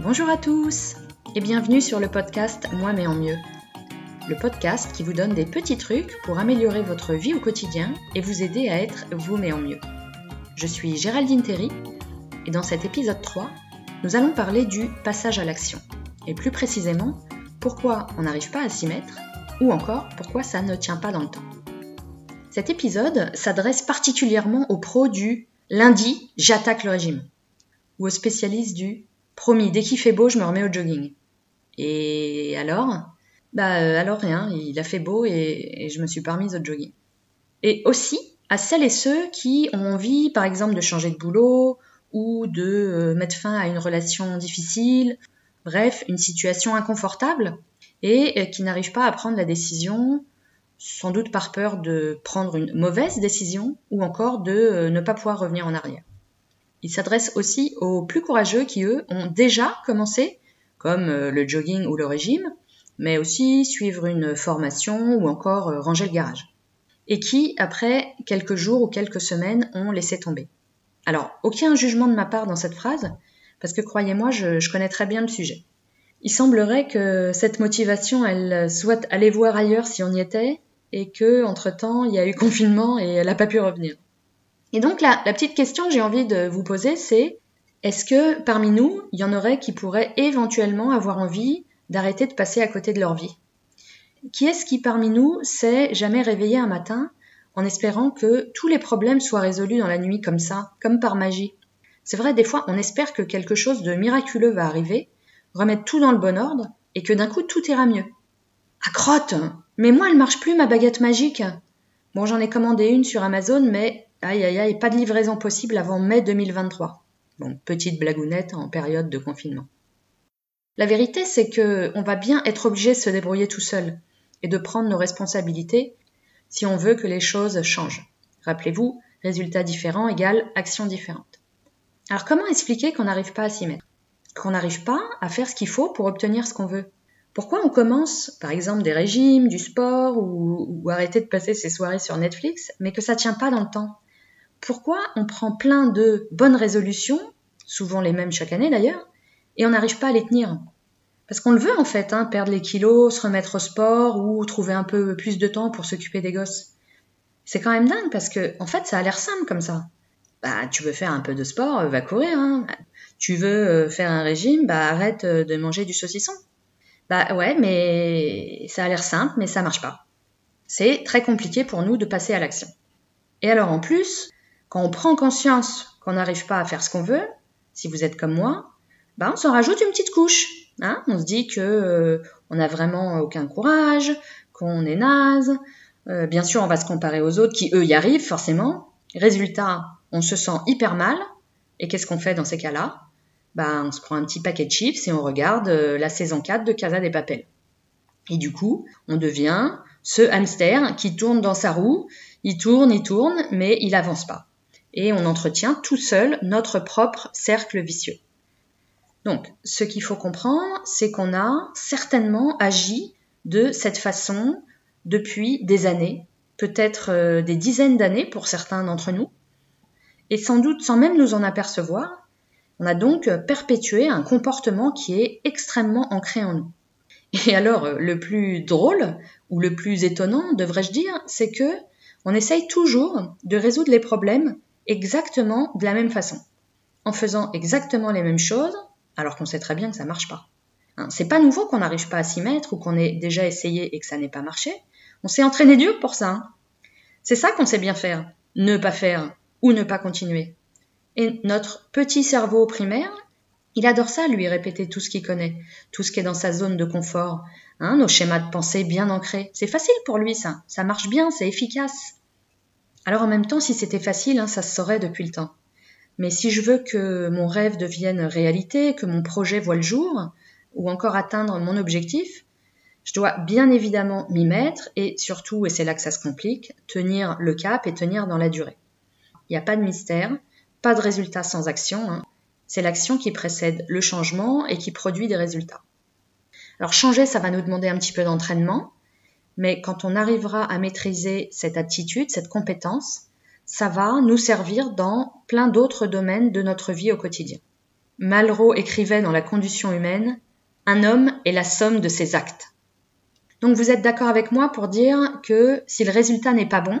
Bonjour à tous et bienvenue sur le podcast Moi mais en mieux. Le podcast qui vous donne des petits trucs pour améliorer votre vie au quotidien et vous aider à être vous mais en mieux. Je suis Géraldine Terry et dans cet épisode 3, nous allons parler du passage à l'action. Et plus précisément, pourquoi on n'arrive pas à s'y mettre ou encore pourquoi ça ne tient pas dans le temps. Cet épisode s'adresse particulièrement aux pros du lundi, j'attaque le régime ou aux spécialistes du Promis, dès qu'il fait beau, je me remets au jogging. Et alors? Bah euh, alors rien, il a fait beau et, je me suis pas remise au jogging. Et aussi à celles et ceux qui ont envie, par exemple, de changer de boulot ou de euh, mettre fin à une relation difficile, bref, une situation inconfortable, et euh, qui n'arrivent pas à prendre la décision, sans doute par peur de prendre une mauvaise décision ou encore de ne pas pouvoir revenir en arrière. Il s'adresse aussi aux plus courageux qui, eux, ont déjà commencé, comme euh, le jogging ou le régime, mais aussi suivre une formation ou encore euh, ranger le garage. Et qui, après quelques jours ou quelques semaines, ont laissé tomber. Alors, aucun jugement de ma part dans cette phrase, parce que croyez-moi, je, connais très bien le sujet. Il semblerait que cette motivation, elle soit aller voir ailleurs si on y était, et que, entre-temps, il y a eu confinement et elle n'a pas pu revenir. Et donc la, petite question que j'ai envie de vous poser, c'est est-ce que parmi nous, il y en aurait qui pourraient éventuellement avoir envie d'arrêter de passer à côté de leur vie? Qui est-ce qui parmi nous s'est jamais réveillé un matin en espérant que tous les problèmes soient résolus dans la nuit comme ça, comme par magie? C'est vrai, des fois, on espère que quelque chose de miraculeux va arriver, remettre tout dans le bon ordre, et que d'un coup tout ira mieux. Ah crotte! Mais moi, elle marche plus ma baguette magique. Bon, j'en ai commandé une sur Amazon, mais Aïe aïe aïe, pas de livraison possible avant mai 2023. Bon, petite blagounette en période de confinement. La vérité, c'est que on va bien être obligé de se débrouiller tout seul et de prendre nos responsabilités si on veut que les choses changent. Rappelez-vous, résultat différent égale action différente. Alors comment expliquer qu'on n'arrive pas à s'y mettre? Qu'on n'arrive pas à faire ce qu'il faut pour obtenir ce qu'on veut? Pourquoi on commence, par exemple, des régimes, du sport ou, arrêter de passer ses soirées sur Netflix, mais que ça tient pas dans le temps? Pourquoi on prend plein de bonnes résolutions, souvent les mêmes chaque année d'ailleurs, et on n'arrive pas à les tenir? Parce qu'on le veut en fait, hein, perdre les kilos, se remettre au sport ou trouver un peu plus de temps pour s'occuper des gosses. C'est quand même dingue parce que en fait ça a l'air simple comme ça. Bah tu veux faire un peu de sport, euh, va courir. Hein. Tu veux euh, faire un régime, bah arrête euh, de manger du saucisson. Bah ouais, mais ça a l'air simple, mais ça marche pas. C'est très compliqué pour nous de passer à l'action. Et alors en plus, quand on prend conscience qu'on n'arrive pas à faire ce qu'on veut, si vous êtes comme moi, ben on s'en rajoute une petite couche. Hein on se dit que euh, on n'a vraiment aucun courage, qu'on est naze. Euh, bien sûr, on va se comparer aux autres qui eux y arrivent forcément. Résultat, on se sent hyper mal. Et qu'est-ce qu'on fait dans ces cas-là? Ben, on se prend un petit paquet de chips et on regarde euh, la saison 4 de Casa des Papel. Et du coup, on devient ce hamster qui tourne dans sa roue, il tourne, il tourne, mais il avance pas et on entretient tout seul notre propre cercle vicieux. Donc, ce qu'il faut comprendre, c'est qu'on a certainement agi de cette façon depuis des années, peut-être euh, des dizaines d'années pour certains d'entre nous, et sans doute sans même nous en apercevoir, on a donc perpétué un comportement qui est extrêmement ancré en nous. Et alors, euh, le plus drôle, ou le plus étonnant, devrais-je dire, c'est que on essaye toujours de résoudre les problèmes exactement de la même façon, en faisant exactement les mêmes choses, alors qu'on sait très bien que ça marche pas. Hein, c'est pas nouveau qu'on n'arrive pas à s'y mettre ou qu'on ait déjà essayé et que ça n'ait pas marché. On s'est entraîné dur pour ça. Hein. C'est ça qu'on sait bien faire, ne pas faire ou ne pas continuer. Et notre petit cerveau primaire, il adore ça, lui, répéter tout ce qu'il connaît, tout ce qui est dans sa zone de confort, hein, nos schémas de pensée bien ancrés. C'est facile pour lui, ça. Ça marche bien, c'est efficace. Alors en même temps, si c'était facile, hein, ça se saurait depuis le temps. Mais si je veux que mon rêve devienne réalité, que mon projet voit le jour, ou encore atteindre mon objectif, je dois bien évidemment m'y mettre et surtout, et c'est là que ça se complique, tenir le cap et tenir dans la durée. Il n'y a pas de mystère, pas de résultat sans action. Hein. C'est l'action qui précède le changement et qui produit des résultats. Alors changer, ça va nous demander un petit peu d'entraînement, mais quand on arrivera à maîtriser cette attitude, cette compétence, ça va nous servir dans plein d'autres domaines de notre vie au quotidien. Malraux écrivait dans La condition humaine Un homme est la somme de ses actes. Donc vous êtes d'accord avec moi pour dire que si le résultat n'est pas bon,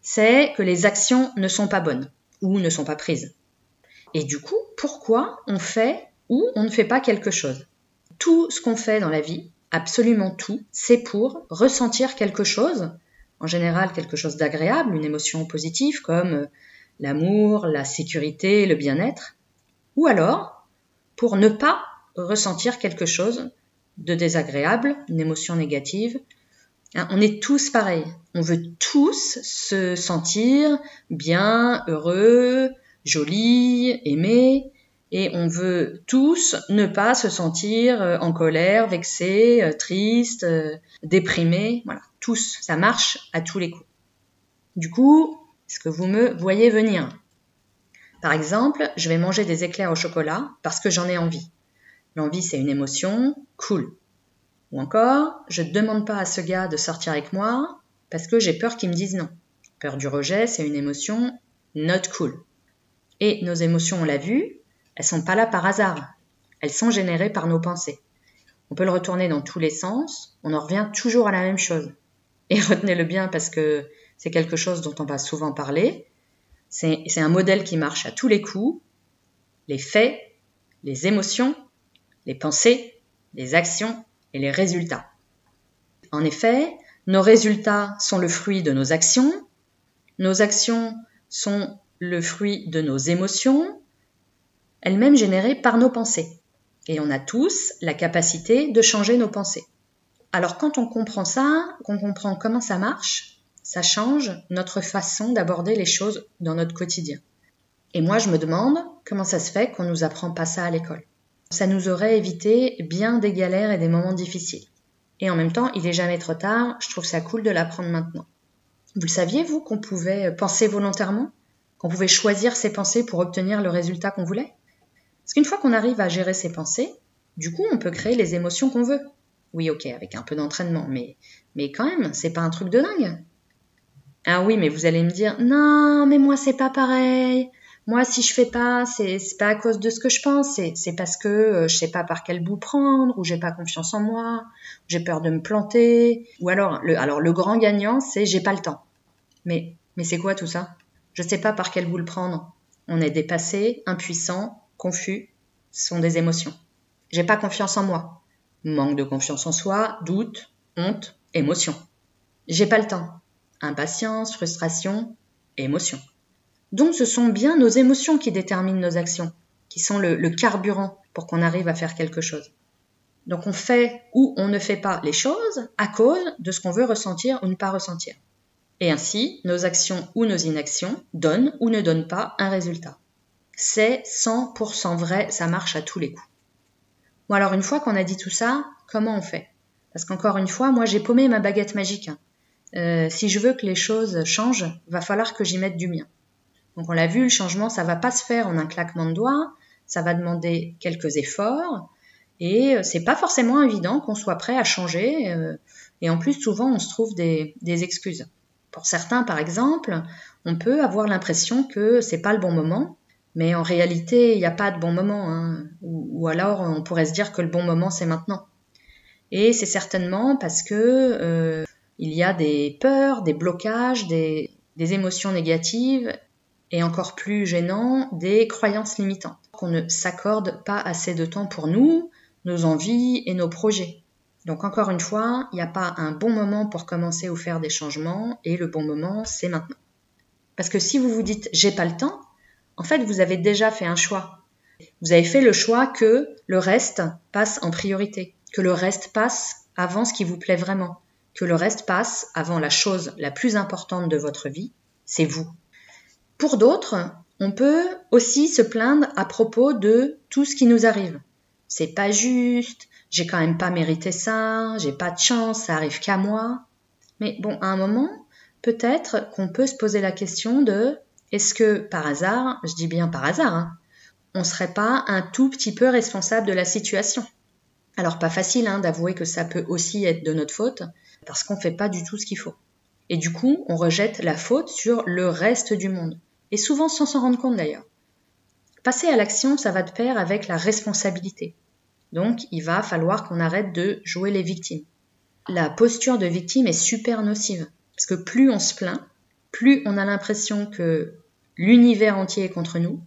c'est que les actions ne sont pas bonnes ou ne sont pas prises. Et du coup, pourquoi on fait ou on ne fait pas quelque chose? Tout ce qu'on fait dans la vie, absolument tout, c'est pour ressentir quelque chose, en général quelque chose d'agréable, une émotion positive comme l'amour, la sécurité, le bien-être, ou alors pour ne pas ressentir quelque chose de désagréable, une émotion négative. Hein, on est tous pareils. On veut tous se sentir bien, heureux, joli, aimé, et on veut tous ne pas se sentir euh, en colère, vexé, euh, triste, euh, déprimé. Voilà, tous. Ça marche à tous les coups. Du coup, est-ce que vous me voyez venir? Par exemple, je vais manger des éclairs au chocolat parce que j'en ai envie. L'envie, c'est une émotion, cool. Ou encore, je ne demande pas à ce gars de sortir avec moi parce que j'ai peur qu'il me dise non. Peur du rejet, c'est une émotion not cool. Et nos émotions, on l'a vu, elles sont pas là par hasard. Elles sont générées par nos pensées. On peut le retourner dans tous les sens, on en revient toujours à la même chose. Et retenez-le bien parce que c'est quelque chose dont on va souvent parler. C'est un modèle qui marche à tous les coups. Les faits, les émotions les pensées, les actions et les résultats. En effet, nos résultats sont le fruit de nos actions, nos actions sont le fruit de nos émotions, elles-mêmes générées par nos pensées. Et on a tous la capacité de changer nos pensées. Alors quand on comprend ça, qu'on comprend comment ça marche, ça change notre façon d'aborder les choses dans notre quotidien. Et moi, je me demande comment ça se fait qu'on nous apprend pas ça à l'école ça nous aurait évité bien des galères et des moments difficiles. Et en même temps, il n'est jamais trop tard, je trouve ça cool de l'apprendre maintenant. Vous le saviez, vous, qu'on pouvait penser volontairement? Qu'on pouvait choisir ses pensées pour obtenir le résultat qu'on voulait? Parce qu'une fois qu'on arrive à gérer ses pensées, du coup, on peut créer les émotions qu'on veut. Oui, ok, avec un peu d'entraînement, mais, mais quand même, c'est pas un truc de dingue. Ah oui, mais vous allez me dire, non, mais moi, c'est pas pareil. Moi, si je fais pas, c'est pas à cause de ce que je pense, c'est parce que euh, je sais pas par quel bout prendre, ou j'ai pas confiance en moi, j'ai peur de me planter, ou alors le, alors le grand gagnant, c'est j'ai pas le temps. Mais mais c'est quoi tout ça? Je sais pas par quel bout le prendre. On est dépassé, impuissant, confus, sont des émotions. J'ai pas confiance en moi. Manque de confiance en soi, doute, honte, émotion. J'ai pas le temps. Impatience, frustration, émotion. Donc ce sont bien nos émotions qui déterminent nos actions, qui sont le, carburant pour qu'on arrive à faire quelque chose. Donc on fait ou on ne fait pas les choses à cause de ce qu'on veut ressentir ou ne pas ressentir. Et ainsi, nos actions ou nos inactions donnent ou ne donnent pas un résultat. C'est 100% vrai, ça marche à tous les coups. Bon alors une fois qu'on a dit tout ça, comment on fait? Parce qu'encore une fois, moi j'ai paumé ma baguette magique. Euh, si je veux que les choses changent, va falloir que j'y mette du mien. Donc on l'a vu, le changement, ça va pas se faire en un claquement de doigts, ça va demander quelques efforts, et euh, c'est pas forcément évident qu'on soit prêt à changer. Euh, et en plus, souvent, on se trouve des, excuses. Pour certains, par exemple, on peut avoir l'impression que c'est pas le bon moment, mais en réalité, il n'y a pas de bon moment. Hein. Ou, alors, on pourrait se dire que le bon moment, c'est maintenant. Et c'est certainement parce que euh, il y a des peurs, des blocages, des émotions négatives et encore plus gênant, des croyances limitantes. Qu'on ne s'accorde pas assez de temps pour nous, nos envies et nos projets. Donc encore une fois, il n'y a pas un bon moment pour commencer ou faire des changements et le bon moment, c'est maintenant. Parce que si vous vous dites j'ai pas le temps, en fait, vous avez déjà fait un choix. Vous avez fait le choix que le reste passe en priorité, que le reste passe avant ce qui vous plaît vraiment, que le reste passe avant la chose la plus importante de votre vie, c'est vous. Pour d'autres, on peut aussi se plaindre à propos de tout ce qui nous arrive. C'est pas juste, j'ai quand même pas mérité ça, j'ai pas de chance, ça arrive qu'à moi. Mais bon, à un moment, peut-être qu'on peut se poser la question de est-ce que par hasard, je dis bien par hasard, hein, on serait pas un tout petit peu responsable de la situation? Alors pas facile hein, d'avouer que ça peut aussi être de notre faute, parce qu'on fait pas du tout ce qu'il faut. Et du coup, on rejette la faute sur le reste du monde et souvent sans s'en rendre compte d'ailleurs. Passer à l'action, ça va de pair avec la responsabilité. Donc, il va falloir qu'on arrête de jouer les victimes. La posture de victime est super nocive. Parce que plus on se plaint, plus on a l'impression que l'univers entier est contre nous,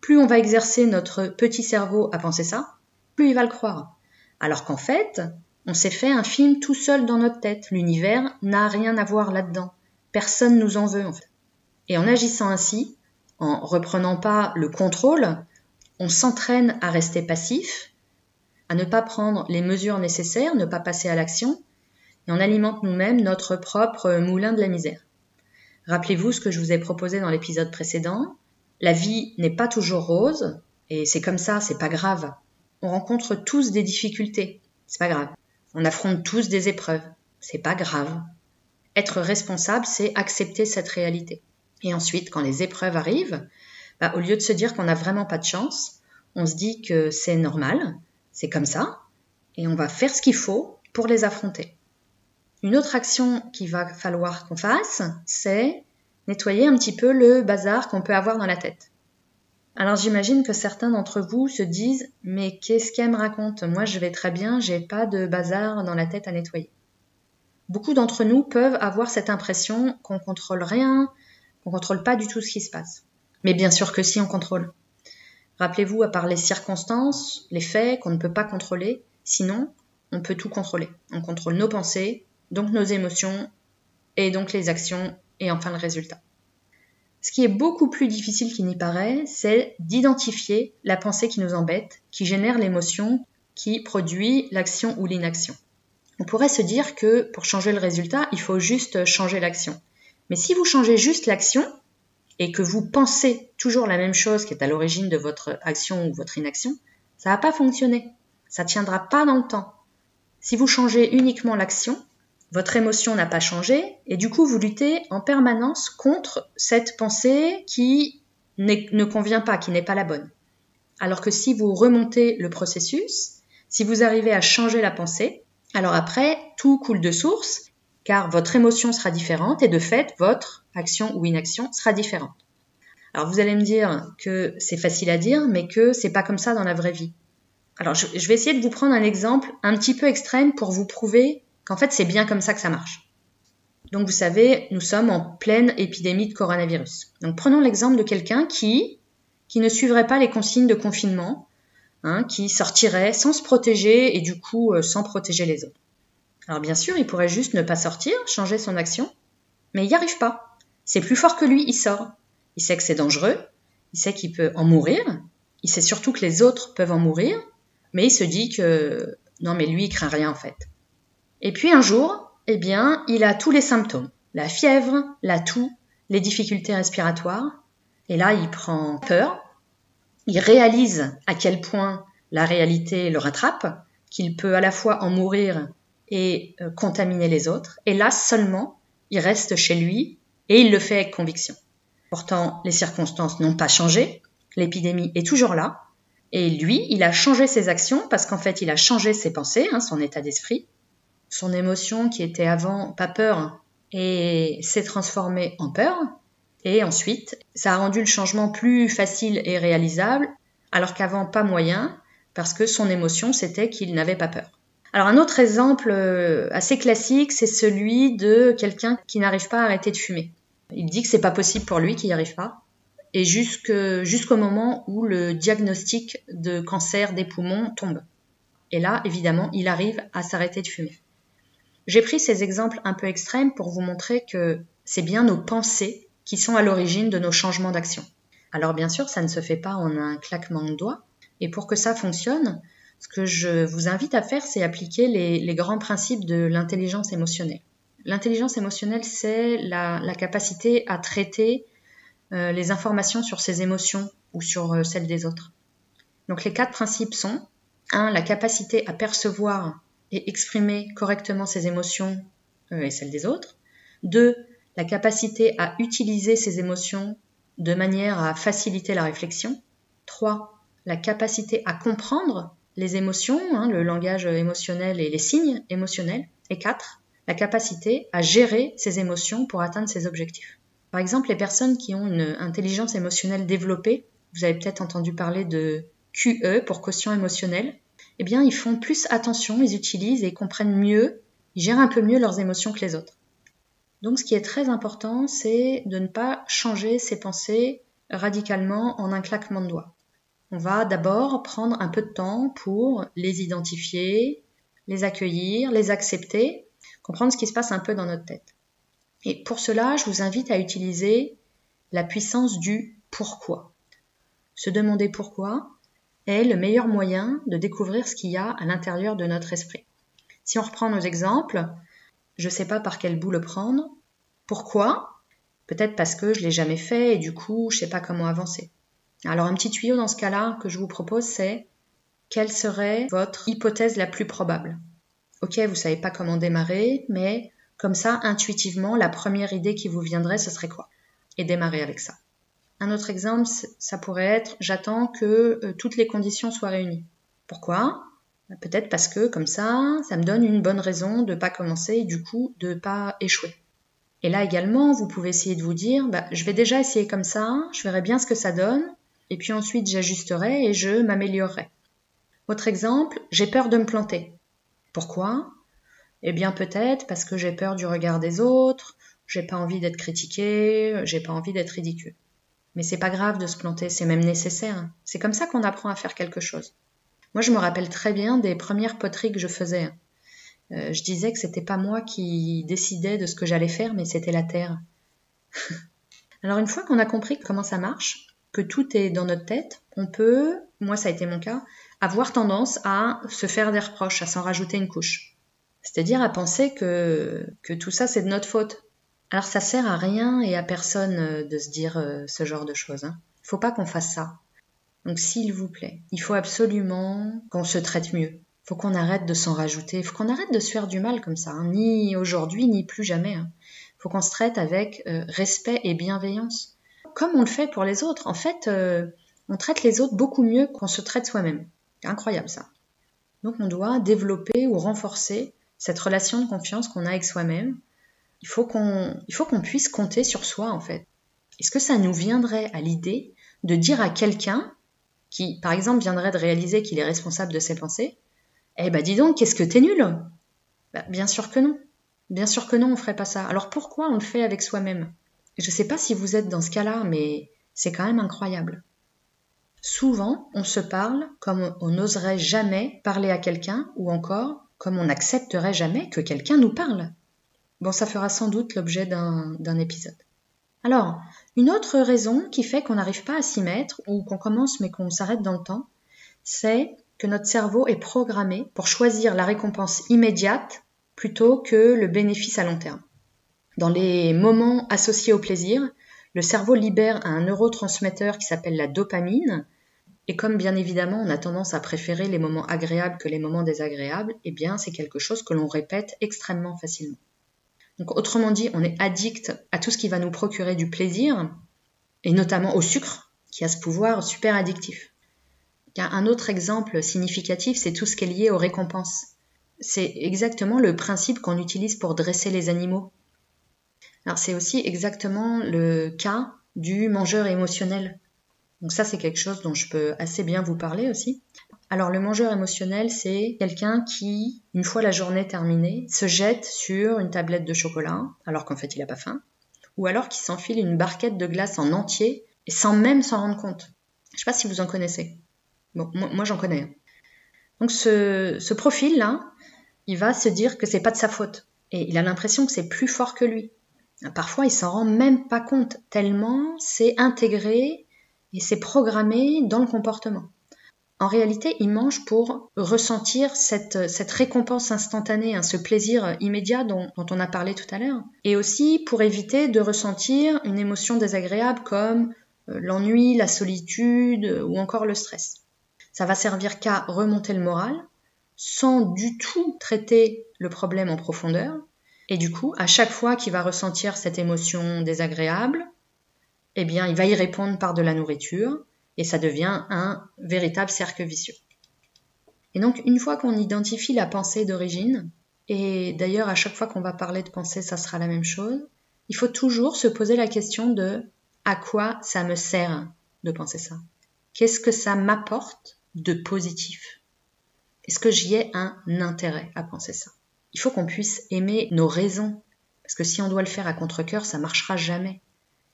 plus on va exercer notre petit cerveau à penser ça, plus il va le croire. Alors qu'en fait, on s'est fait un film tout seul dans notre tête. L'univers n'a rien à voir là-dedans. Personne nous en veut en fait. Et en agissant ainsi, en reprenant pas le contrôle, on s'entraîne à rester passif, à ne pas prendre les mesures nécessaires, ne pas passer à l'action, et on alimente nous-mêmes notre propre moulin de la misère. Rappelez-vous ce que je vous ai proposé dans l'épisode précédent. La vie n'est pas toujours rose, et c'est comme ça, c'est pas grave. On rencontre tous des difficultés, c'est pas grave. On affronte tous des épreuves, c'est pas grave. Être responsable, c'est accepter cette réalité. Et ensuite, quand les épreuves arrivent, bah, au lieu de se dire qu'on n'a vraiment pas de chance, on se dit que c'est normal, c'est comme ça, et on va faire ce qu'il faut pour les affronter. Une autre action qu'il va falloir qu'on fasse, c'est nettoyer un petit peu le bazar qu'on peut avoir dans la tête. Alors j'imagine que certains d'entre vous se disent mais qu'est-ce qu'elle me raconte? Moi je vais très bien, j'ai pas de bazar dans la tête à nettoyer. Beaucoup d'entre nous peuvent avoir cette impression qu'on contrôle rien, qu'on contrôle pas du tout ce qui se passe. Mais bien sûr que si on contrôle. Rappelez-vous à part les circonstances, les faits qu'on ne peut pas contrôler, sinon on peut tout contrôler. On contrôle nos pensées, donc nos émotions, et donc les actions, et enfin le résultat. Ce qui est beaucoup plus difficile qu'il n'y paraît, c'est d'identifier la pensée qui nous embête, qui génère l'émotion, qui produit l'action ou l'inaction. On pourrait se dire que pour changer le résultat, il faut juste changer l'action. Mais si vous changez juste l'action, et que vous pensez toujours la même chose qui est à l'origine de votre action ou votre inaction, ça va pas fonctionner. Ça tiendra pas dans le temps. Si vous changez uniquement l'action, votre émotion n'a pas changé et du coup vous luttez en permanence contre cette pensée qui ne convient pas, qui n'est pas la bonne. Alors que si vous remontez le processus, si vous arrivez à changer la pensée, alors après, tout coule de source, car votre émotion sera différente et de fait, votre action ou inaction sera différente. Alors vous allez me dire que c'est facile à dire, mais que c'est pas comme ça dans la vraie vie. Alors je vais essayer de vous prendre un exemple un petit peu extrême pour vous prouver qu'en fait c'est bien comme ça que ça marche. Donc vous savez, nous sommes en pleine épidémie de coronavirus. Donc prenons l'exemple de quelqu'un qui, qui ne suivrait pas les consignes de confinement, hein, qui sortirait sans se protéger et du coup euh, sans protéger les autres. Alors bien sûr, il pourrait juste ne pas sortir, changer son action, mais il n'y arrive pas. C'est plus fort que lui, il sort. Il sait que c'est dangereux, il sait qu'il peut en mourir, il sait surtout que les autres peuvent en mourir, mais il se dit que non mais lui il craint rien en fait. Et puis un jour, eh bien, il a tous les symptômes. La fièvre, la toux, les difficultés respiratoires. Et là, il prend peur. Il réalise à quel point la réalité le rattrape, qu'il peut à la fois en mourir et euh, contaminer les autres. Et là seulement, il reste chez lui et il le fait avec conviction. Pourtant, les circonstances n'ont pas changé, l'épidémie est toujours là, et lui, il a changé ses actions parce qu'en fait, il a changé ses pensées, hein, son état d'esprit, son émotion qui était avant pas peur et s'est transformée en peur. Et ensuite, ça a rendu le changement plus facile et réalisable, alors qu'avant pas moyen, parce que son émotion c'était qu'il n'avait pas peur. Alors un autre exemple euh, assez classique, c'est celui de quelqu'un qui n'arrive pas à arrêter de fumer. Il dit que c'est pas possible pour lui, qu'il n'y arrive pas. Et jusqu'au moment où le diagnostic de cancer des poumons tombe. Et là, évidemment, il arrive à s'arrêter de fumer. J'ai pris ces exemples un peu extrêmes pour vous montrer que c'est bien nos pensées qui sont à l'origine de nos changements d'action. Alors bien sûr, ça ne se fait pas en un claquement de doigts, et pour que ça fonctionne, ce que je vous invite à faire, c'est appliquer les, grands principes de l'intelligence émotionnelle. L'intelligence émotionnelle, c'est la, capacité à traiter euh, les informations sur ses émotions ou sur euh, celles des autres. Donc les quatre principes sont 1. La capacité à percevoir et exprimer correctement ses émotions euh, et celles des autres. Deux, la capacité à utiliser ses émotions de manière à faciliter la réflexion. Trois, la capacité à comprendre les émotions, hein, le langage émotionnel et les signes émotionnels. Et quatre, la capacité à gérer ses émotions pour atteindre ses objectifs. Par exemple, les personnes qui ont une intelligence émotionnelle développée vous avez peut-être entendu parler de QE pour quotient émotionnel, eh bien, ils font plus attention, ils utilisent et comprennent mieux, ils gèrent un peu mieux leurs émotions que les autres. Donc, ce qui est très important, c'est de ne pas changer ses pensées radicalement en un claquement de doigts. On va d'abord prendre un peu de temps pour les identifier, les accueillir, les accepter, comprendre ce qui se passe un peu dans notre tête. Et pour cela, je vous invite à utiliser la puissance du pourquoi. Se demander pourquoi est le meilleur moyen de découvrir ce qu'il y a à l'intérieur de notre esprit. Si on reprend nos exemples, je ne sais pas par quel bout le prendre. Pourquoi? Peut-être parce que je l'ai jamais fait et du coup, je ne sais pas comment avancer. Alors un petit tuyau dans ce cas-là que je vous propose, c'est quelle serait votre hypothèse la plus probable? Ok, vous savez pas comment démarrer, mais comme ça, intuitivement, la première idée qui vous viendrait, ce serait quoi? Et démarrer avec ça. Un autre exemple, ça pourrait être j'attends que euh, toutes les conditions soient réunies. Pourquoi? Bah, Peut-être parce que comme ça, ça me donne une bonne raison de ne pas commencer et du coup de ne pas échouer. Et là également, vous pouvez essayer de vous dire bah, je vais déjà essayer comme ça, je verrai bien ce que ça donne, et puis ensuite j'ajusterai et je m'améliorerai. Autre exemple, j'ai peur de me planter. Pourquoi? Eh bien peut-être parce que j'ai peur du regard des autres, j'ai pas envie d'être critiqué, j'ai pas envie d'être ridicule. Mais c'est pas grave de se planter, c'est même nécessaire. C'est comme ça qu'on apprend à faire quelque chose. Moi, je me rappelle très bien des premières poteries que je faisais. Euh, je disais que c'était pas moi qui décidais de ce que j'allais faire, mais c'était la terre. Alors une fois qu'on a compris comment ça marche, que tout est dans notre tête, on peut, moi ça a été mon cas, avoir tendance à se faire des reproches, à s'en rajouter une couche. C'est-à-dire à penser que, que tout ça c'est de notre faute. Alors ça sert à rien et à personne euh, de se dire euh, ce genre de choses. Hein. Faut pas qu'on fasse ça. Donc s'il vous plaît, il faut absolument qu'on se traite mieux. Il faut qu'on arrête de s'en rajouter. Il faut qu'on arrête de se faire du mal comme ça. Hein. Ni aujourd'hui, ni plus jamais. Il hein. faut qu'on se traite avec euh, respect et bienveillance comme on le fait pour les autres. En fait, on traite les autres beaucoup mieux qu'on se traite soi-même. C'est incroyable ça. Donc on doit développer ou renforcer cette relation de confiance qu'on a avec soi-même. Il faut qu'on puisse compter sur soi en fait. Est-ce que ça nous viendrait à l'idée de dire à quelqu'un qui, par exemple, viendrait de réaliser qu'il est responsable de ses pensées, eh ben dis donc, qu'est-ce que t'es nul? Bah, Bien sûr que non. Bien sûr que non, on ferait pas ça. Alors pourquoi on le fait avec soi-même? Je ne sais pas si vous êtes dans ce cas-là, mais c'est quand même incroyable. Souvent, on se parle comme on n'oserait jamais parler à quelqu'un, ou encore comme on n'accepterait jamais que quelqu'un nous parle. Bon, ça fera sans doute l'objet d'un épisode. Alors, une autre raison qui fait qu'on n'arrive pas à s'y mettre, ou qu'on commence mais qu'on s'arrête dans le temps, c'est que notre cerveau est programmé pour choisir la récompense immédiate plutôt que le bénéfice à long terme. Dans les moments associés au plaisir, le cerveau libère un neurotransmetteur qui s'appelle la dopamine. Et comme bien évidemment on a tendance à préférer les moments agréables que les moments désagréables, eh bien c'est quelque chose que l'on répète extrêmement facilement. Donc autrement dit, on est addict à tout ce qui va nous procurer du plaisir, et notamment au sucre, qui a ce pouvoir super addictif. Un autre exemple significatif, c'est tout ce qui est lié aux récompenses. C'est exactement le principe qu'on utilise pour dresser les animaux. Alors c'est aussi exactement le cas du mangeur émotionnel. Donc ça c'est quelque chose dont je peux assez bien vous parler aussi. Alors le mangeur émotionnel c'est quelqu'un qui, une fois la journée terminée, se jette sur une tablette de chocolat alors qu'en fait il n'a pas faim, ou alors qui s'enfile une barquette de glace en entier et sans même s'en rendre compte. Je ne sais pas si vous en connaissez. Bon, moi, j'en connais. Donc ce, ce profil-là, il va se dire que c'est pas de sa faute. Et il a l'impression que c'est plus fort que lui. Parfois, il s'en rend même pas compte, tellement c'est intégré et c'est programmé dans le comportement. En réalité, il mange pour ressentir cette, récompense instantanée, hein, ce plaisir immédiat dont, on a parlé tout à l'heure, et aussi pour éviter de ressentir une émotion désagréable comme euh, l'ennui, la solitude ou encore le stress. Ça va servir qu'à remonter le moral, sans du tout traiter le problème en profondeur, et du coup, à chaque fois qu'il va ressentir cette émotion désagréable, eh bien, il va y répondre par de la nourriture et ça devient un véritable cercle vicieux. Et donc, une fois qu'on identifie la pensée d'origine, et d'ailleurs, à chaque fois qu'on va parler de pensée, ça sera la même chose, il faut toujours se poser la question de à quoi ça me sert de penser ça? Qu'est-ce que ça m'apporte de positif? Est-ce que j'y ai un intérêt à penser ça? Il faut qu'on puisse aimer nos raisons. Parce que si on doit le faire à contre-coeur, ça marchera jamais.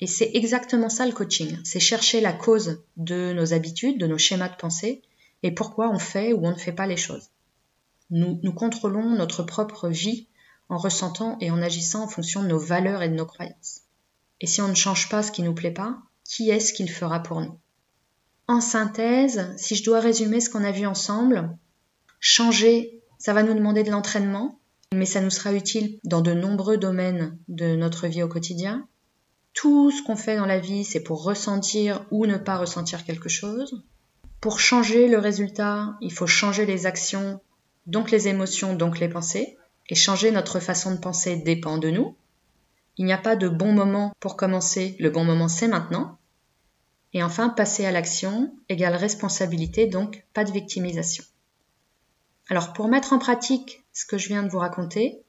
Et c'est exactement ça le coaching. C'est chercher la cause de nos habitudes, de nos schémas de pensée, et pourquoi on fait ou on ne fait pas les choses. Nous, contrôlons notre propre vie en ressentant et en agissant en fonction de nos valeurs et de nos croyances. Et si on ne change pas ce qui nous plaît pas, qui est-ce qui le fera pour nous? En synthèse, si je dois résumer ce qu'on a vu ensemble, changer, ça va nous demander de l'entraînement, mais ça nous sera utile dans de nombreux domaines de notre vie au quotidien. Tout ce qu'on fait dans la vie, c'est pour ressentir ou ne pas ressentir quelque chose. Pour changer le résultat, il faut changer les actions, donc les émotions, donc les pensées. Et changer notre façon de penser dépend de nous. Il n'y a pas de bon moment pour commencer, le bon moment c'est maintenant. Et enfin, passer à l'action égale responsabilité, donc pas de victimisation. Alors pour mettre en pratique ce que je viens de vous raconter,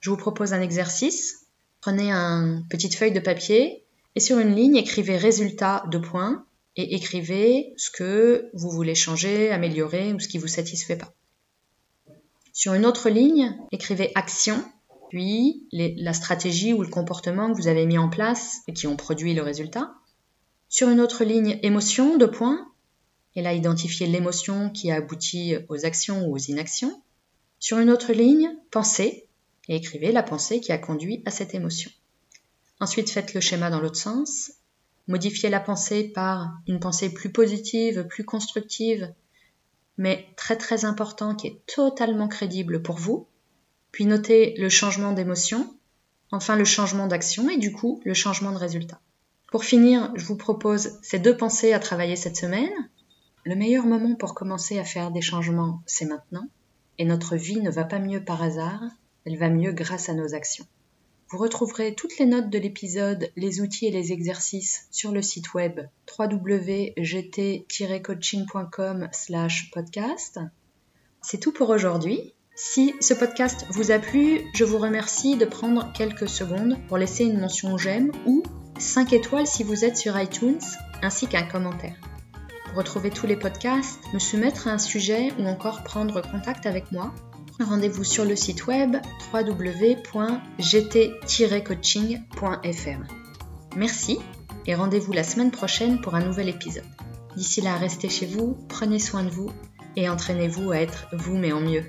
je vous propose un exercice. Prenez une petite feuille de papier et sur une ligne, écrivez résultat de points et écrivez ce que vous voulez changer, améliorer ou ce qui vous satisfait pas. Sur une autre ligne, écrivez action, puis la stratégie ou le comportement que vous avez mis en place et qui ont produit le résultat. Sur une autre ligne, émotion, deux points, et là identifiez l'émotion qui a abouti aux actions ou aux inactions. Sur une autre ligne, pensée, et écrivez la pensée qui a conduit à cette émotion. Ensuite, faites le schéma dans l'autre sens. Modifiez la pensée par une pensée plus positive, plus constructive, mais très très important qui est totalement crédible pour vous. Puis notez le changement d'émotion, enfin le changement d'action et du coup le changement de résultat. Pour finir, je vous propose ces deux pensées à travailler cette semaine. Le meilleur moment pour commencer à faire des changements, c'est maintenant. Et notre vie ne va pas mieux par hasard, elle va mieux grâce à nos actions. Vous retrouverez toutes les notes de l'épisode, les outils et les exercices sur le site web www.gt-coaching.com/podcast. C'est tout pour aujourd'hui. Si ce podcast vous a plu, je vous remercie de prendre quelques secondes pour laisser une mention j'aime ou 5 étoiles si vous êtes sur iTunes, ainsi qu'un commentaire. Pour retrouver tous les podcasts, me soumettre à un sujet ou encore prendre contact avec moi, rendez-vous sur le site web www.gt-coaching.fr. Merci et rendez-vous la semaine prochaine pour un nouvel épisode. D'ici là, restez chez vous, prenez soin de vous et entraînez-vous à être vous mais en mieux.